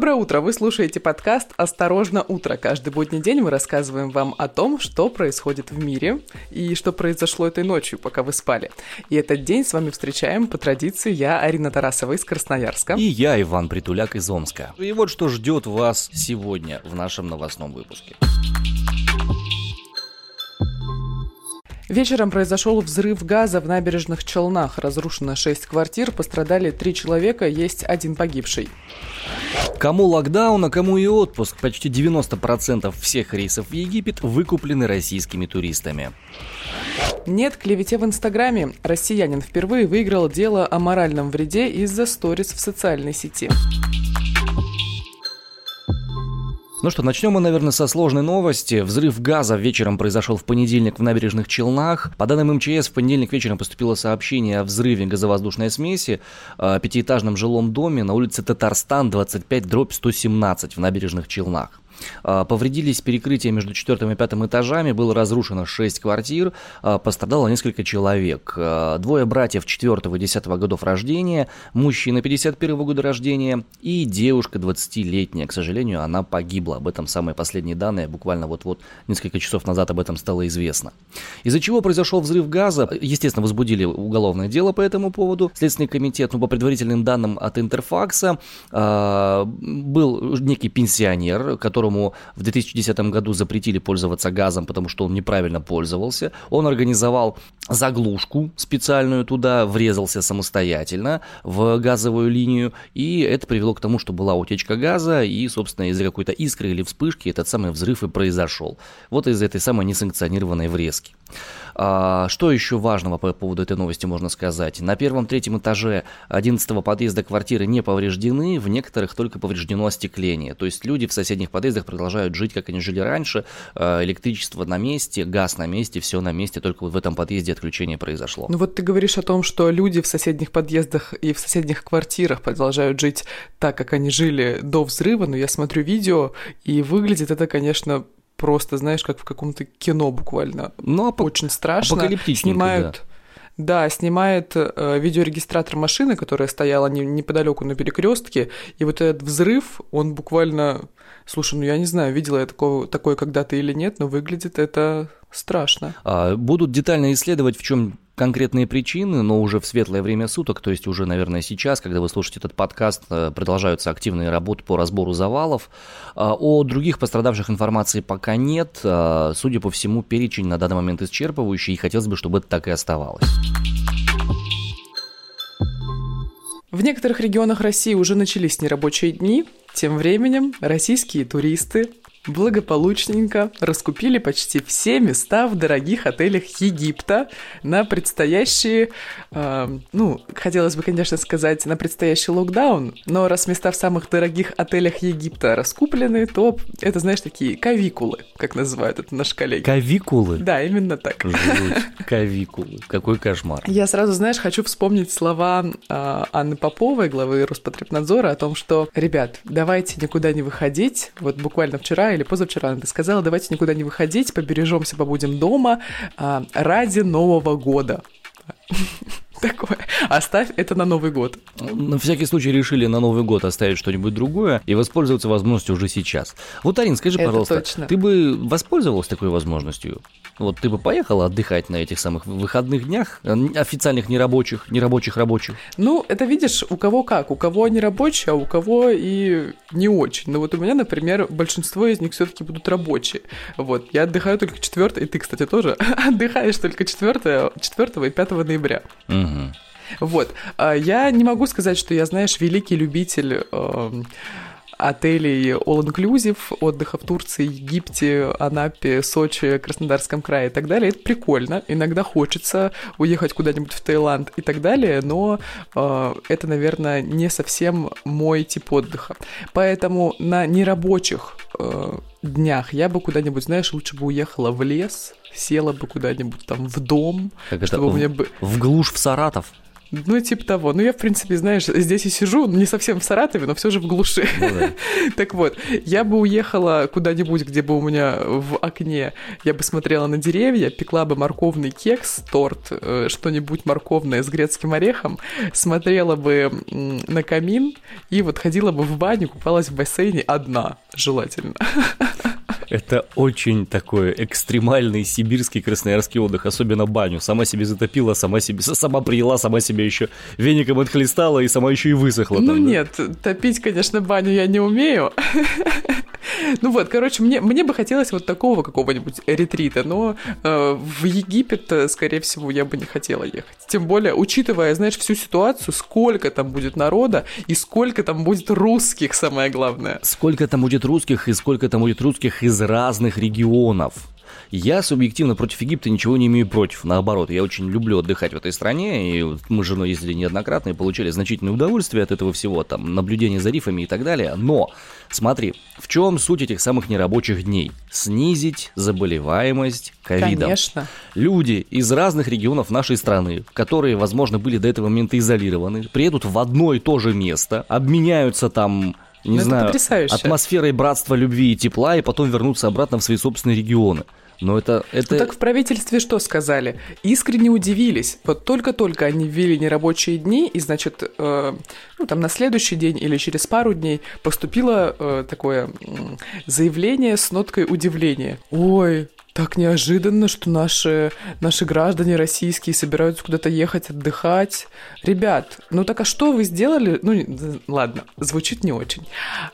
Доброе утро! Вы слушаете подкаст «Осторожно, утро». Каждый будний день мы рассказываем вам о том, что происходит в мире и что произошло этой ночью, пока вы спали. И этот день с вами встречаем по традиции я, Арина Тарасова из Красноярска. И я, Иван Притуляк из Омска. И вот что ждет вас сегодня в нашем новостном выпуске. Вечером произошел взрыв газа в набережных Челнах. Разрушено 6 квартир, пострадали 3 человека, есть один погибший. Кому локдаун, а кому и отпуск. Почти 90% всех рейсов в Египет выкуплены российскими туристами. Нет клевете в Инстаграме. Россиянин впервые выиграл дело о моральном вреде из-за сторис в социальной сети. Ну что, начнем мы, наверное, со сложной новости. Взрыв газа вечером произошел в понедельник в набережных Челнах. По данным МЧС, в понедельник вечером поступило сообщение о взрыве газовоздушной смеси в пятиэтажном жилом доме на улице Татарстан, 25, дробь 117 в набережных Челнах. А, повредились перекрытия между четвертым и пятым этажами, было разрушено 6 квартир, а, пострадало несколько человек. А, двое братьев 4 и 10 годов рождения, мужчина 51 года рождения и девушка 20-летняя. К сожалению, она погибла. Об этом самые последние данные, буквально вот-вот несколько часов назад об этом стало известно. Из-за чего произошел взрыв газа? Естественно, возбудили уголовное дело по этому поводу. Следственный комитет, ну, по предварительным данным от Интерфакса, был некий пенсионер, которого которому в 2010 году запретили пользоваться газом, потому что он неправильно пользовался. Он организовал заглушку специальную туда, врезался самостоятельно в газовую линию, и это привело к тому, что была утечка газа, и, собственно, из-за какой-то искры или вспышки этот самый взрыв и произошел. Вот из этой самой несанкционированной врезки. А, что еще важного по поводу этой новости можно сказать? На первом-третьем этаже 11 подъезда квартиры не повреждены, в некоторых только повреждено остекление. То есть люди в соседних подъездах продолжают жить, как они жили раньше. А, электричество на месте, газ на месте, все на месте, только вот в этом подъезде отключение произошло. Ну вот ты говоришь о том, что люди в соседних подъездах и в соседних квартирах продолжают жить так, как они жили до взрыва, но я смотрю видео, и выглядит это, конечно, просто, знаешь, как в каком-то кино буквально. Ну, ап- очень страшно. Снимают... Да. да, снимает э, видеорегистратор машины, которая стояла не, неподалеку на перекрестке, и вот этот взрыв, он буквально, слушай, ну я не знаю, видела я такого, такое когда-то или нет, но выглядит это страшно. А, будут детально исследовать, в чем конкретные причины, но уже в светлое время суток, то есть уже, наверное, сейчас, когда вы слушаете этот подкаст, э, продолжаются активные работы по разбору завалов. А, о других пострадавших информации пока нет. А, судя по всему, перечень на данный момент исчерпывающий, и хотелось бы, чтобы это так и оставалось. В некоторых регионах России уже начались нерабочие дни. Тем временем российские туристы благополучненько раскупили почти все места в дорогих отелях Египта на предстоящие, э, ну, хотелось бы, конечно, сказать, на предстоящий локдаун, но раз места в самых дорогих отелях Египта раскуплены, то это, знаешь, такие кавикулы, как называют это наши коллеги. Кавикулы? Да, именно так. Жуть, кавикулы. Какой кошмар. Я сразу, знаешь, хочу вспомнить слова э, Анны Поповой, главы Роспотребнадзора, о том, что, ребят, давайте никуда не выходить. Вот буквально вчера или позавчера она сказала, давайте никуда не выходить, побережемся, побудем дома а, ради Нового года. Такое. Оставь это на Новый год. На всякий случай решили на Новый год оставить что-нибудь другое и воспользоваться возможностью уже сейчас. Вот, Арин, скажи, это пожалуйста, точно. ты бы воспользовалась такой возможностью? Вот ты бы поехала отдыхать на этих самых выходных днях, э, официальных нерабочих, нерабочих рабочих? Ну, это видишь, у кого как. У кого они рабочие, а у кого и не очень. Но вот у меня, например, большинство из них все-таки будут рабочие. Вот, я отдыхаю только 4 и ты, кстати, тоже отдыхаешь только 4, 4 и 5 ноября. Угу. Вот. А я не могу сказать, что я, знаешь, великий любитель эм, отелей all-inclusive, отдыха в Турции, Египте, Анапе, Сочи, Краснодарском крае и так далее. Это прикольно. Иногда хочется уехать куда-нибудь в Таиланд и так далее, но э, это, наверное, не совсем мой тип отдыха. Поэтому на нерабочих э, днях я бы куда-нибудь, знаешь, лучше бы уехала в лес, села бы куда-нибудь там в дом, как чтобы это, мне бы... В глушь в Саратов? Ну, типа того. Ну, я, в принципе, знаешь, здесь и сижу, не совсем в Саратове, но все же в глуши. Ну, да. так вот, я бы уехала куда-нибудь, где бы у меня в окне, я бы смотрела на деревья, пекла бы морковный кекс, торт, э, что-нибудь морковное с грецким орехом, смотрела бы на камин и вот ходила бы в баню, купалась в бассейне одна, желательно. Это очень такой экстремальный сибирский красноярский отдых, особенно баню. Сама себе затопила, сама себе, сама приняла, сама себе еще веником отхлестала и сама еще и высохла. Ну там, нет, да? топить, конечно, баню я не умею. Ну вот, короче, мне, мне бы хотелось вот такого какого-нибудь ретрита, но э, в Египет, э, скорее всего, я бы не хотела ехать. Тем более, учитывая, знаешь, всю ситуацию, сколько там будет народа и сколько там будет русских, самое главное. Сколько там будет русских и сколько там будет русских из разных регионов. Я субъективно против Египта ничего не имею против. Наоборот, я очень люблю отдыхать в этой стране, и мы с женой ездили неоднократно и получали значительное удовольствие от этого всего, там, наблюдение за рифами и так далее. Но, смотри, в чем суть этих самых нерабочих дней? Снизить заболеваемость ковидом. Конечно. Люди из разных регионов нашей страны, которые, возможно, были до этого момента изолированы, приедут в одно и то же место, обменяются там не ну, знаю, атмосферой братства, любви и тепла, и потом вернуться обратно в свои собственные регионы. Но это, это... Ну так в правительстве что сказали? Искренне удивились. Вот только-только они ввели нерабочие дни, и, значит, э, ну там на следующий день или через пару дней поступило э, такое э, заявление с ноткой удивления. Ой, так неожиданно, что наши, наши граждане российские собираются куда-то ехать отдыхать. Ребят, ну так а что вы сделали? Ну, ладно, звучит не очень.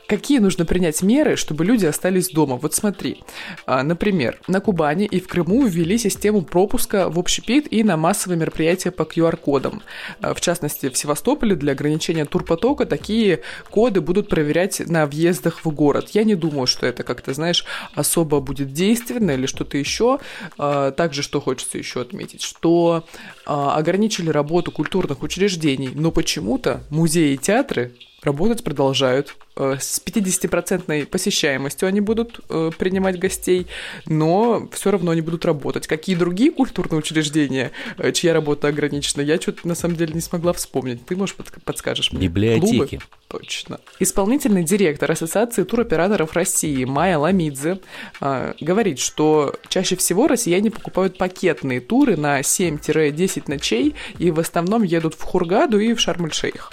Какие нужно принять меры, чтобы люди остались дома? Вот смотри, а, например, на Кубани и в Крыму ввели систему пропуска в общепит и на массовые мероприятия по QR-кодам. А, в частности, в Севастополе для ограничения турпотока такие коды будут проверять на въездах в город. Я не думаю, что это как-то, знаешь, особо будет действенно или что что-то еще. А, также, что хочется еще отметить, что а, ограничили работу культурных учреждений, но почему-то музеи и театры работать продолжают. Э, с 50% посещаемостью они будут э, принимать гостей, но все равно они будут работать. Какие другие культурные учреждения, э, чья работа ограничена, я что-то на самом деле не смогла вспомнить. Ты, может, подскажешь мне? Библиотеки. Клубы? Точно. Исполнительный директор Ассоциации туроператоров России Майя Ламидзе говорит, что чаще всего россияне покупают пакетные туры на 7-10 ночей и в основном едут в Хургаду и в Шарм-эль-Шейх.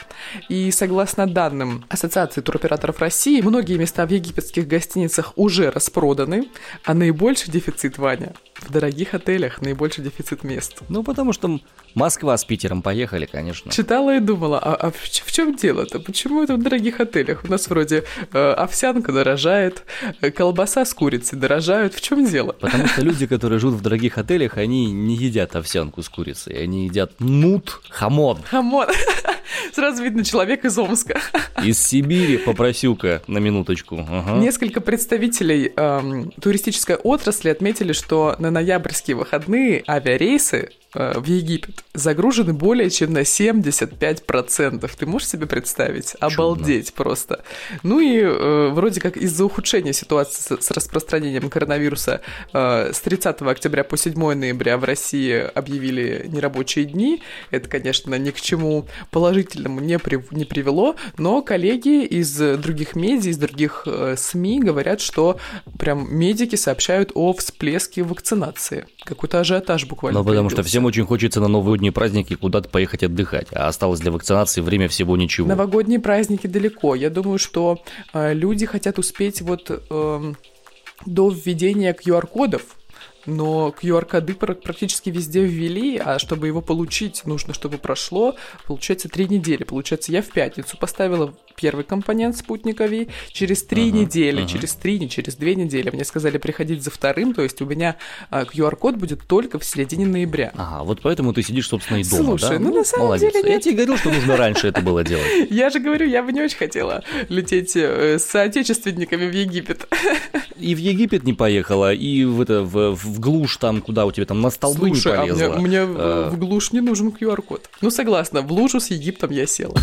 И согласно данным Ассоциации туроператоров России, многие места в египетских гостиницах уже распроданы, а наибольший дефицит, Ваня, в дорогих отелях наибольший дефицит мест. Ну, потому что Москва с Питером поехали, конечно. Читала и думала, а, а в, в чем дело-то? Почему это в дорогих отелях? У нас вроде э, овсянка дорожает, э, колбаса с курицей дорожают. В чем дело? Потому что люди, которые живут в дорогих отелях, они не едят овсянку с курицей, они едят нут, хамон. Хамон. Сразу видно человек из Омска. Из Сибири, попросил-ка на минуточку. Ага. Несколько представителей эм, туристической отрасли отметили, что на ноябрьские выходные авиарейсы в Египет загружены более чем на 75%. Ты можешь себе представить? Чудно. Обалдеть просто. Ну и э, вроде как из-за ухудшения ситуации с, с распространением коронавируса э, с 30 октября по 7 ноября в России объявили нерабочие дни. Это, конечно, ни к чему положительному не, при, не привело, но коллеги из других медиа, из других э, СМИ говорят, что прям медики сообщают о всплеске вакцинации. Какой-то ажиотаж буквально. Ну, потому что всем Всем очень хочется на новогодние праздники куда-то поехать отдыхать, а осталось для вакцинации время всего ничего. Новогодние праздники далеко. Я думаю, что э, люди хотят успеть вот э, до введения QR-кодов, но QR-коды практически везде ввели, а чтобы его получить, нужно, чтобы прошло, получается, три недели. Получается, я в пятницу поставила первый компонент спутниковый, через три uh-huh, недели, uh-huh. через три, не через две недели мне сказали приходить за вторым, то есть у меня а, QR-код будет только в середине ноября. Ага, вот поэтому ты сидишь, собственно, и дома, Слушай, да? ну, на самом Молодец. деле нет. Я тебе говорил, что нужно раньше это было делать. Я же говорю, я бы не очень хотела лететь э, с соотечественниками в Египет. И в Египет не поехала, и в, это, в, в глушь там, куда у тебя там на столбы Слушай, не полезла. а мне, мне а... в глушь не нужен QR-код. Ну, согласна, в лужу с Египтом я села.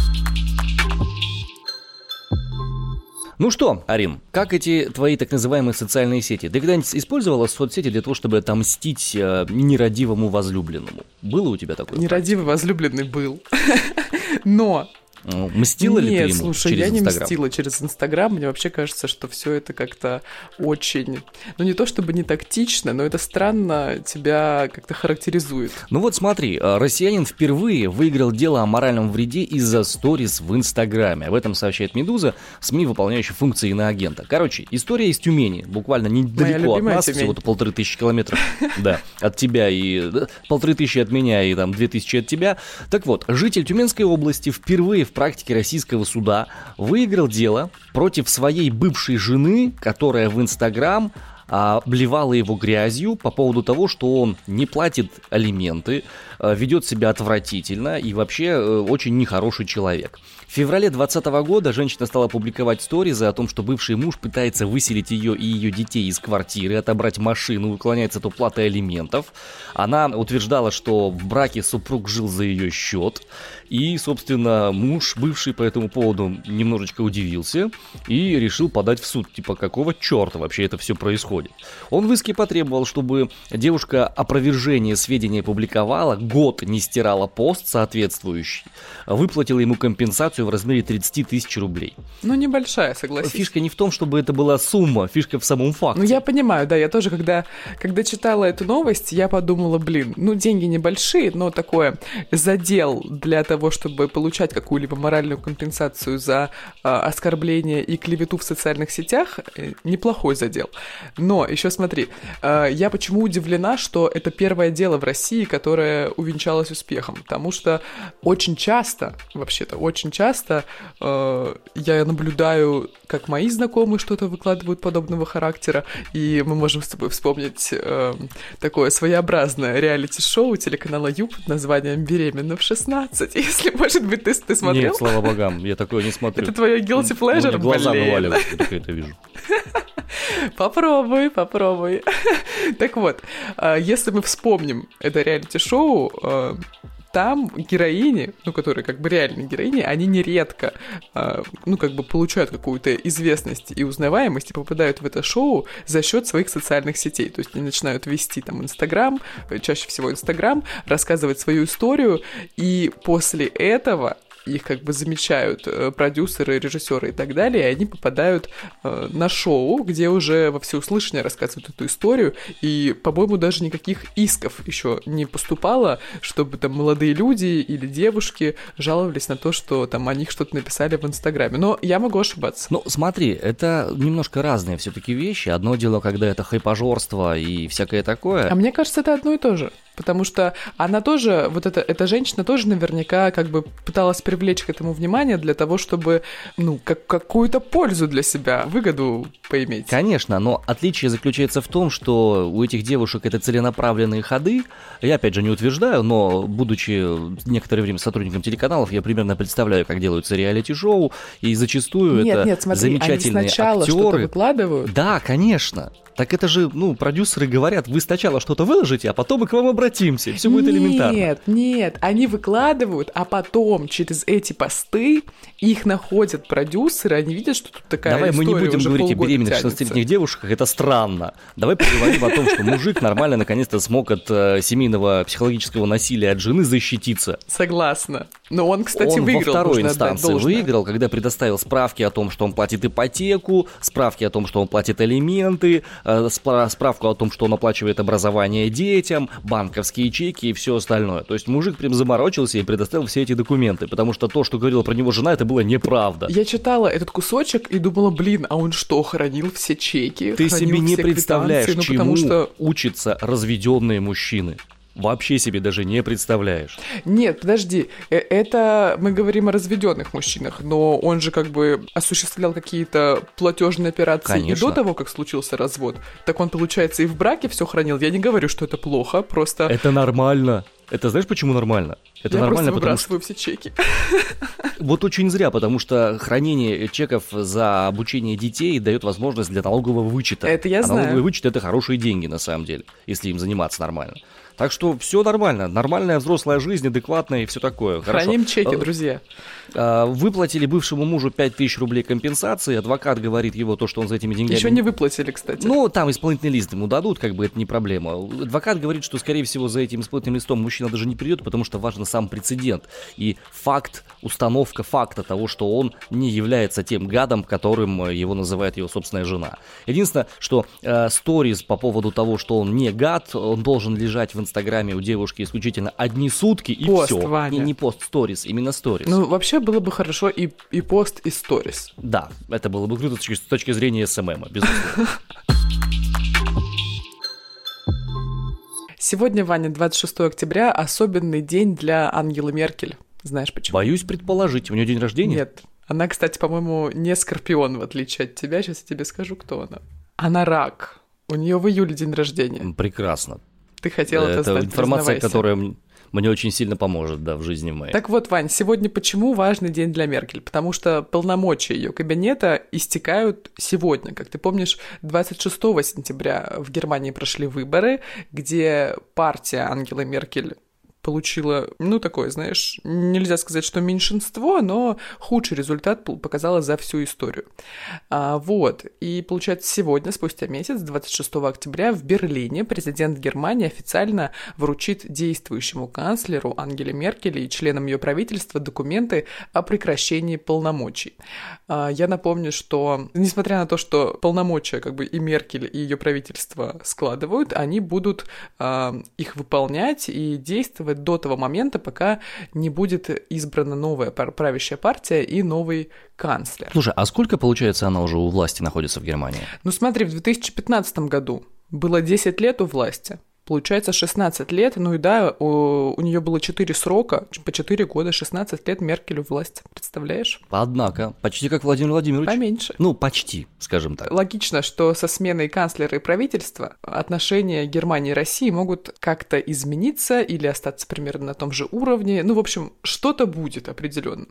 Ну что, Арин, как эти твои так называемые социальные сети? Ты когда-нибудь использовала соцсети для того, чтобы отомстить э, нерадивому возлюбленному? Было у тебя такое? Нерадивый возлюбленный был. Но мстила Нет, ли ты ему слушай, через я не Инстаграм? мстила через Инстаграм. Мне вообще кажется, что все это как-то очень... Ну, не то чтобы не тактично, но это странно тебя как-то характеризует. Ну вот смотри, э, россиянин впервые выиграл дело о моральном вреде из-за сторис в Инстаграме. Об этом сообщает «Медуза», СМИ, выполняющий функции иноагента. Короче, история из Тюмени, буквально недалеко от нас, Тюмень. всего-то полторы тысячи километров, да, от тебя и да, полторы тысячи от меня и там две тысячи от тебя. Так вот, житель Тюменской области впервые в практике российского суда выиграл дело против своей бывшей жены, которая в Инстаграм а, обливала его грязью по поводу того, что он не платит алименты, а, ведет себя отвратительно и вообще э, очень нехороший человек. В феврале 2020 года женщина стала публиковать сторизы о том, что бывший муж пытается выселить ее и ее детей из квартиры, отобрать машину, уклоняется от уплаты алиментов. Она утверждала, что в браке супруг жил за ее счет. И, собственно, муж бывший по этому поводу немножечко удивился и решил подать в суд. Типа, какого черта вообще это все происходит? Он в иске потребовал, чтобы девушка опровержение сведения публиковала, год не стирала пост соответствующий, выплатила ему компенсацию в размере 30 тысяч рублей. Ну, небольшая, согласись. Фишка не в том, чтобы это была сумма, фишка в самом факте. Ну, я понимаю, да, я тоже, когда, когда читала эту новость, я подумала, блин, ну, деньги небольшие, но такое задел для того, чтобы получать какую-либо моральную компенсацию за э, оскорбление и клевету в социальных сетях, э, неплохой задел. Но, еще смотри, э, я почему удивлена, что это первое дело в России, которое увенчалось успехом, потому что очень часто, вообще-то, очень часто э, я наблюдаю, как мои знакомые что-то выкладывают подобного характера, и мы можем с тобой вспомнить э, такое своеобразное реалити-шоу телеканала Юб под названием «Беременна в 16». Если, может быть, ты, ты смотрел? Нет, слава богам, я такое не смотрю. Это твое guilty pleasure? глаза Блин. вываливаются, только это вижу. Попробуй, попробуй. Так вот, а, если мы вспомним это реалити-шоу, а, там героини, ну, которые как бы реальные героини, они нередко, а, ну, как бы получают какую-то известность и узнаваемость и попадают в это шоу за счет своих социальных сетей. То есть они начинают вести там Инстаграм, э, чаще всего Инстаграм, рассказывать свою историю, и после этого их как бы замечают э, продюсеры, режиссеры и так далее, и они попадают э, на шоу, где уже во всеуслышание рассказывают эту историю, и, по-моему, даже никаких исков еще не поступало, чтобы там молодые люди или девушки жаловались на то, что там о них что-то написали в Инстаграме. Но я могу ошибаться. Ну, смотри, это немножко разные все-таки вещи. Одно дело, когда это хайпажорство и всякое такое. А мне кажется, это одно и то же. Потому что она тоже, вот эта, эта женщина тоже наверняка как бы пыталась привлечь к этому внимание для того, чтобы, ну, как, какую-то пользу для себя, выгоду поиметь. Конечно, но отличие заключается в том, что у этих девушек это целенаправленные ходы. Я опять же не утверждаю, но будучи некоторое время сотрудником телеканалов, я примерно представляю, как делаются реалити-шоу, и зачастую Нет, это нет, смотри, замечательные они сначала что-то актеры. выкладывают. Да, конечно. Так это же, ну, продюсеры говорят, вы сначала что-то выложите, а потом мы к вам обратимся. Все будет элементарно. Нет, нет, они выкладывают, а потом через эти посты их находят продюсеры, они видят, что тут такая Давай мы не будем говорить о беременных тянется. 16-летних девушках, это странно. Давай поговорим о том, что мужик нормально наконец-то смог от э, семейного психологического насилия от жены защититься. Согласна. Но он, кстати, он выиграл. во второй инстанции выиграл, когда предоставил справки о том, что он платит ипотеку, справки о том, что он платит алименты, э, спра- справку о том, что он оплачивает образование детям, банковские чеки и все остальное. То есть мужик прям заморочился и предоставил все эти документы, потому что то, что говорила про него жена, это было неправда. Я читала этот кусочек и думала, блин, а он что, хранил все чеки? Ты себе не представляешь? Ну, чему что... учатся разведенные мужчины. Вообще себе даже не представляешь. Нет, подожди, э, это мы говорим о разведенных мужчинах, но он же как бы осуществлял какие-то платежные операции и Конечно. до того, как случился развод. Так он, получается, и в браке все хранил. Я не говорю, что это плохо, просто Это нормально. Это знаешь, почему нормально? Это я нормально, просто потому что все чеки. Вот очень зря, потому что хранение чеков за обучение детей дает возможность для налогового вычета. Это я а знаю. налоговый вычет это хорошие деньги на самом деле, если им заниматься нормально. Так что все нормально. Нормальная взрослая жизнь, адекватная и все такое. Храним Хорошо. чеки, Э, друзья. э, Выплатили бывшему мужу 5000 рублей компенсации. Адвокат говорит его то, что он за этими деньгами... Еще не выплатили, кстати. Ну, там исполнительный лист ему дадут, как бы это не проблема. Адвокат говорит, что, скорее всего, за этим исполнительным листом мужчина даже не придет, потому что важен сам прецедент и факт, установка факта того, что он не является тем гадом, которым э, его называет его собственная жена. Единственное, что э, сторис по поводу того, что он не гад, он должен лежать в инстаграме у девушки исключительно одни сутки и Пост, все. Ваня. Не, не пост, сторис, именно сторис. Ну, вообще было бы хорошо и, и пост, и сторис. Да, это было бы круто с точки, с точки зрения СММа, безусловно. Сегодня, Ваня, 26 октября, особенный день для Ангелы Меркель. Знаешь почему? Боюсь предположить, у нее день рождения? Нет. Она, кстати, по-моему, не скорпион, в отличие от тебя. Сейчас я тебе скажу, кто она. Она рак. У нее в июле день рождения. Прекрасно. Ты хотел это, это знать, информация, которая мне очень сильно поможет, да, в жизни моей. Так вот, Вань, сегодня почему важный день для Меркель? Потому что полномочия ее кабинета истекают сегодня. Как ты помнишь, 26 сентября в Германии прошли выборы, где партия Ангелы Меркель получила, ну, такое, знаешь, нельзя сказать, что меньшинство, но худший результат показала за всю историю. А, вот, и получается, сегодня, спустя месяц, 26 октября, в Берлине президент Германии официально вручит действующему канцлеру Ангеле Меркель и членам ее правительства документы о прекращении полномочий. А, я напомню, что, несмотря на то, что полномочия как бы и Меркель, и ее правительство складывают, они будут а, их выполнять и действовать до того момента, пока не будет избрана новая правящая партия и новый канцлер. Слушай, а сколько, получается, она уже у власти находится в Германии? Ну смотри, в 2015 году было 10 лет у власти. Получается 16 лет, ну и да, у, у нее было 4 срока, по 4 года, 16 лет Меркель у власти, представляешь? Однако, почти как Владимир Владимирович. Поменьше. Ну, почти, скажем так. Логично, что со сменой канцлера и правительства отношения Германии и России могут как-то измениться или остаться примерно на том же уровне. Ну, в общем, что-то будет определенно.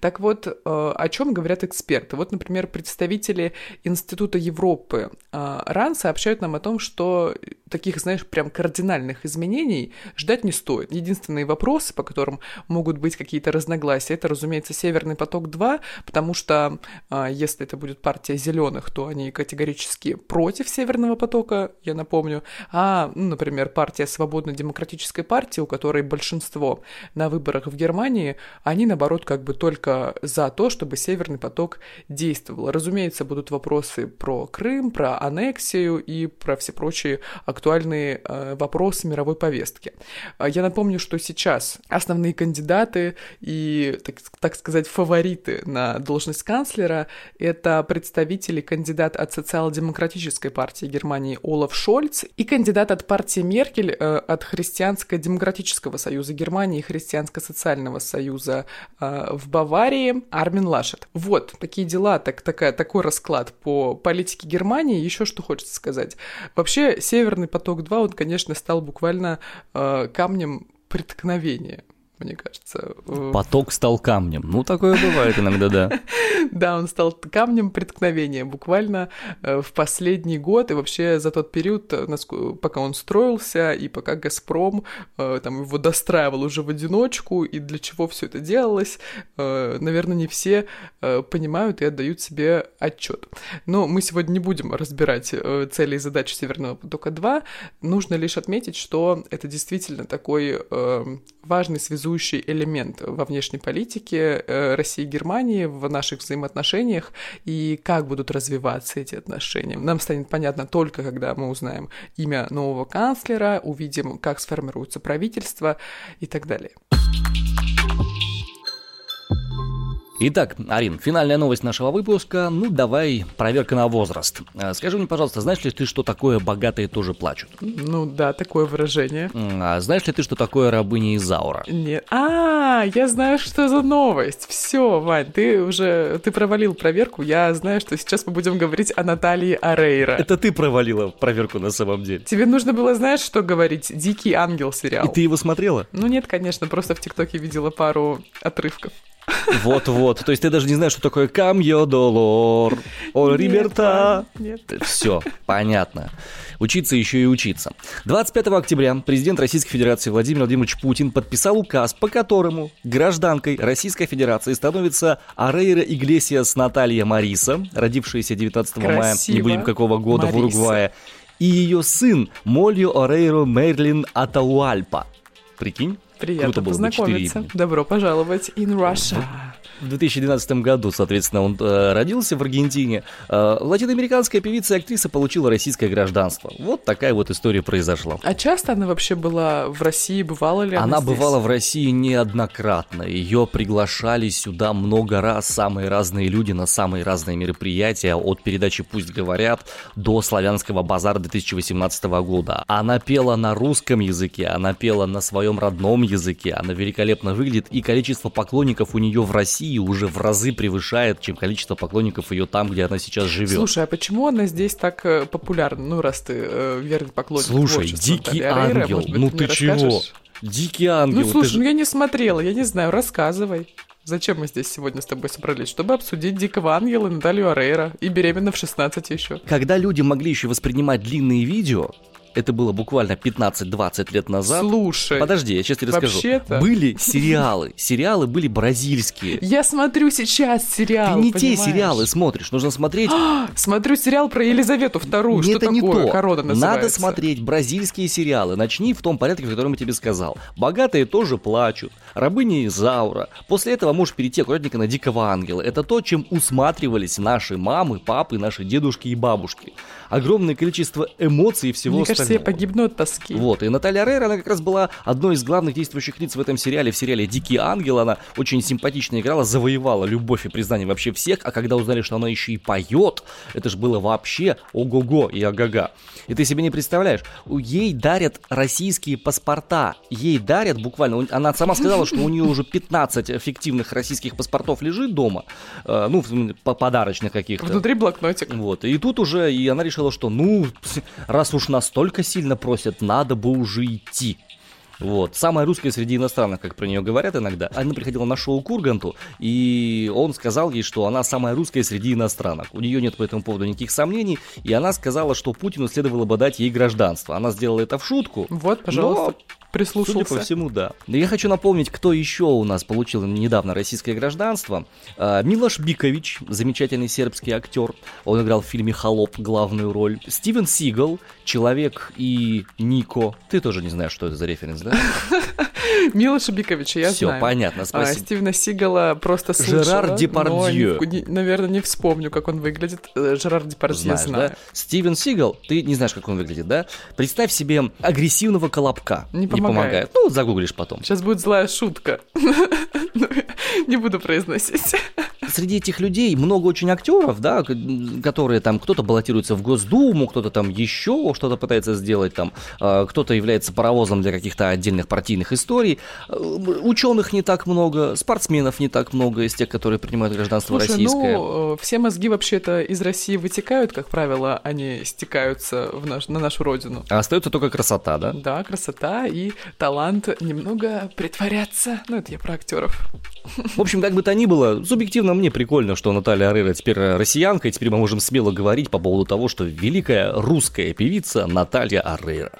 Так вот, э, о чем говорят эксперты? Вот, например, представители Института Европы э, РАН сообщают нам о том, что таких, знаешь, прям кардинальных изменений ждать не стоит. Единственные вопросы, по которым могут быть какие-то разногласия, это, разумеется, Северный поток-2, потому что а, если это будет партия зеленых, то они категорически против Северного потока, я напомню. А, ну, например, партия Свободно-демократической партии, у которой большинство на выборах в Германии, они, наоборот, как бы только за то, чтобы Северный поток действовал. Разумеется, будут вопросы про Крым, про аннексию и про все прочие актуальные э, вопросы мировой повестки. А Я напомню, что сейчас основные кандидаты и, так, так сказать, фавориты на должность канцлера — это представители кандидат от социал-демократической партии Германии Олаф Шольц и кандидат от партии Меркель э, от Христианско-демократического союза Германии и Христианско-социального союза э, в Баварии Армин Лашет. Вот, такие дела, так, такая, такой расклад по политике Германии. Еще что хочется сказать. Вообще, Северный поток-2, он, конечно, стал буквально э, камнем преткновения мне кажется. Э, Поток стал камнем. Ну, такое бывает иногда, да. Да, он стал камнем преткновения буквально э, в последний год и вообще за тот период, э, пока он строился и пока «Газпром» там его достраивал уже в одиночку и для чего все это делалось, наверное, не все понимают и отдают себе отчет. Но мы сегодня не будем разбирать цели и задачи Северного потока-2. Нужно лишь отметить, что это действительно такой важный связующий элемент во внешней политике э, России и Германии в наших взаимоотношениях и как будут развиваться эти отношения. Нам станет понятно только, когда мы узнаем имя нового канцлера, увидим, как сформируется правительство и так далее. Итак, Арин, финальная новость нашего выпуска. Ну, давай, проверка на возраст. Э, Скажи мне, пожалуйста, знаешь ли ты, что такое «богатые тоже плачут»? Ну да, такое выражение. А знаешь ли ты, что такое рабыня Изаура? Нет. А, я знаю, что за новость. Все, Вань, ты уже ты провалил проверку. Я знаю, что сейчас мы будем говорить о Наталье Арейра. Это ты провалила проверку на самом деле. Тебе нужно было, знаешь, что говорить? Дикий ангел сериал. И ты его смотрела? Ну нет, конечно, просто в ТикТоке видела пару отрывков. Вот-вот. То есть ты даже не знаешь, что такое камьо долор, о риберта. Все, понятно. Учиться еще и учиться. 25 октября президент Российской Федерации Владимир Владимирович Путин подписал указ, по которому гражданкой Российской Федерации становится Арейра Иглесиас Наталья Мариса, родившаяся 19 мая, не Красиво. будем какого года, в Мариса. Уругвае, и ее сын Молью Орейро Мерлин Атауальпа. Прикинь? Приятно Круто было бы познакомиться. имени. Добро пожаловать in Russia. В 2012 году, соответственно, он э, родился в Аргентине. Э, латиноамериканская певица и актриса получила российское гражданство. Вот такая вот история произошла. А часто она вообще была в России? Бывала ли она Она здесь? бывала в России неоднократно. Ее приглашали сюда много раз самые разные люди на самые разные мероприятия. От передачи «Пусть говорят» до «Славянского базара» 2018 года. Она пела на русском языке, она пела на своем родном языке. Она великолепно выглядит. И количество поклонников у нее в России уже в разы превышает, чем количество поклонников ее там, где она сейчас живет. Слушай, а почему она здесь так э, популярна? Ну, раз ты э, верный поклонник Слушай, дикий ангел, может быть, ну ты ты чего? Дикий ангел. Ну, ты слушай, же- ну я не смотрела, я не знаю, рассказывай. Зачем мы здесь сегодня с тобой собрались? Чтобы обсудить Дикого Ангела и Наталью Орейро. И беременна в 16 еще. Когда люди могли еще воспринимать длинные видео, это было буквально 15-20 лет назад. Слушай, Подожди, я сейчас тебе расскажу. Вообще-то- Были сериалы. Сериалы были бразильские. я смотрю сейчас сериал, Ты не те понимаешь? сериалы смотришь, нужно смотреть... Смотрю сериал про Елизавету вторую. Нет, это такое? не то. Корона называется. Надо смотреть бразильские сериалы. Начни в том порядке, в котором я тебе сказал. Богатые тоже плачут. Рабыня Изаура. После этого можешь перейти аккуратненько на Дикого Ангела. Это то, чем усматривались наши мамы, папы, наши дедушки и бабушки. Огромное количество эмоций и всего Мне кажется, я остального. погибну от тоски. Вот, и Наталья Рейра, она как раз была одной из главных действующих лиц в этом сериале. В сериале «Дикий ангел» она очень симпатично играла, завоевала любовь и признание вообще всех, а когда узнали, что она еще и поет, это же было вообще ого-го и ага-га. И ты себе не представляешь, ей дарят российские паспорта, ей дарят буквально, она сама сказала, что у нее уже 15 фиктивных российских паспортов лежит дома, э, ну, по- подарочных каких-то. Внутри блокнотик. Вот, и тут уже, и она решила, что, ну, раз уж настолько сильно просят, надо бы уже идти. Вот. Самая русская среди иностранных, как про нее говорят иногда. Она приходила на шоу к Урганту, и он сказал ей, что она самая русская среди иностранок. У нее нет по этому поводу никаких сомнений, и она сказала, что Путину следовало бы дать ей гражданство. Она сделала это в шутку. Вот, пожалуйста, Но Судя прислушался. по всему, да. Да Я хочу напомнить, кто еще у нас получил недавно российское гражданство. А, Милош Бикович, замечательный сербский актер. Он играл в фильме «Холоп» главную роль. Стивен Сигал, Человек и Нико. Ты тоже не знаешь, что это за референс, да? Милоша Биковича, я Все, знаю. понятно, А, спасибо. Стивена Сигала просто Жерар слышала, но Депардье. не- наверное, не вспомню, как он выглядит. Э, Жерар Депардье Знаешь, знаю. да? Стивен Сигал, ты не знаешь, как он выглядит, да? Представь себе агрессивного колобка. Не помогает. Ну, загуглишь потом. Сейчас будет злая шутка. Ну, Не буду произносить. Среди этих людей много очень актеров, да, которые там кто-то баллотируется в Госдуму, кто-то там еще что-то пытается сделать, там э, кто-то является паровозом для каких-то отдельных партийных историй. Э, Ученых не так много, спортсменов не так много из тех, которые принимают гражданство Слушай, российское. ну, все мозги вообще-то из России вытекают, как правило, они стекаются в наш, на нашу родину. А остается только красота, да? Да, красота и талант немного притворяться. Ну, это я про актеров. В общем, как бы то ни было, субъективно мне прикольно, что Наталья Арейра теперь россиянка, и теперь мы можем смело говорить по поводу того, что великая русская певица Наталья Арейра.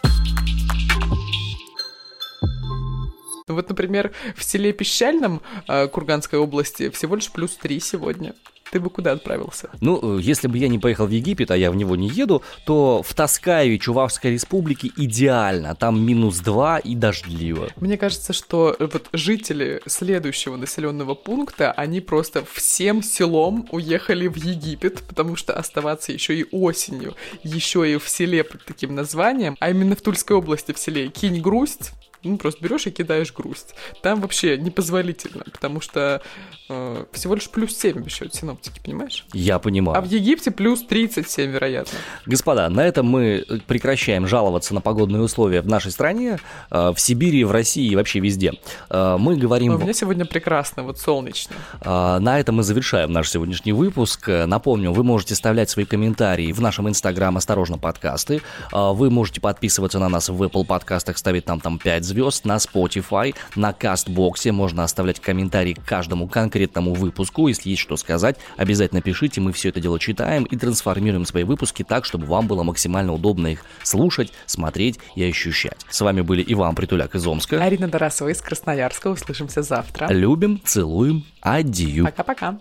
Ну, Вот, например, в селе Пещальном э, Курганской области всего лишь плюс 3 сегодня. Ты бы куда отправился? Ну, э, если бы я не поехал в Египет, а я в него не еду, то в Таскаеве, Чувашской республике идеально. Там минус 2 и дождливо. Мне кажется, что э, вот жители следующего населенного пункта, они просто всем селом уехали в Египет, потому что оставаться еще и осенью, еще и в селе под таким названием, а именно в Тульской области в селе Кинь грусть, ну, просто берешь и кидаешь грусть. Там вообще непозволительно, потому что э, всего лишь плюс 7 обещают синоптики, понимаешь? Я понимаю. А в Египте плюс 37, вероятно. Господа, на этом мы прекращаем жаловаться на погодные условия в нашей стране, э, в Сибири, в России и вообще везде. Э, Мы Но говорим... у меня сегодня прекрасно, вот солнечно. А, На этом мы завершаем наш сегодняшний выпуск. Э, Напомню, вы можете оставлять свои комментарии в нашем инстаграм «Осторожно, подкасты». А, Вы можете подписываться на нас в Apple подкастах, ставить нам там 5 звезд. Звезд на Spotify, на Кастбоксе. Можно оставлять комментарии к каждому конкретному выпуску. Если есть что сказать, обязательно пишите. Мы все это дело читаем и трансформируем свои выпуски так, чтобы вам было максимально удобно их слушать, смотреть и ощущать. С вами были Иван Притуляк из Омска. Арина Тарасова из Красноярска. Услышимся завтра. Любим, целуем, адью. Пока-пока.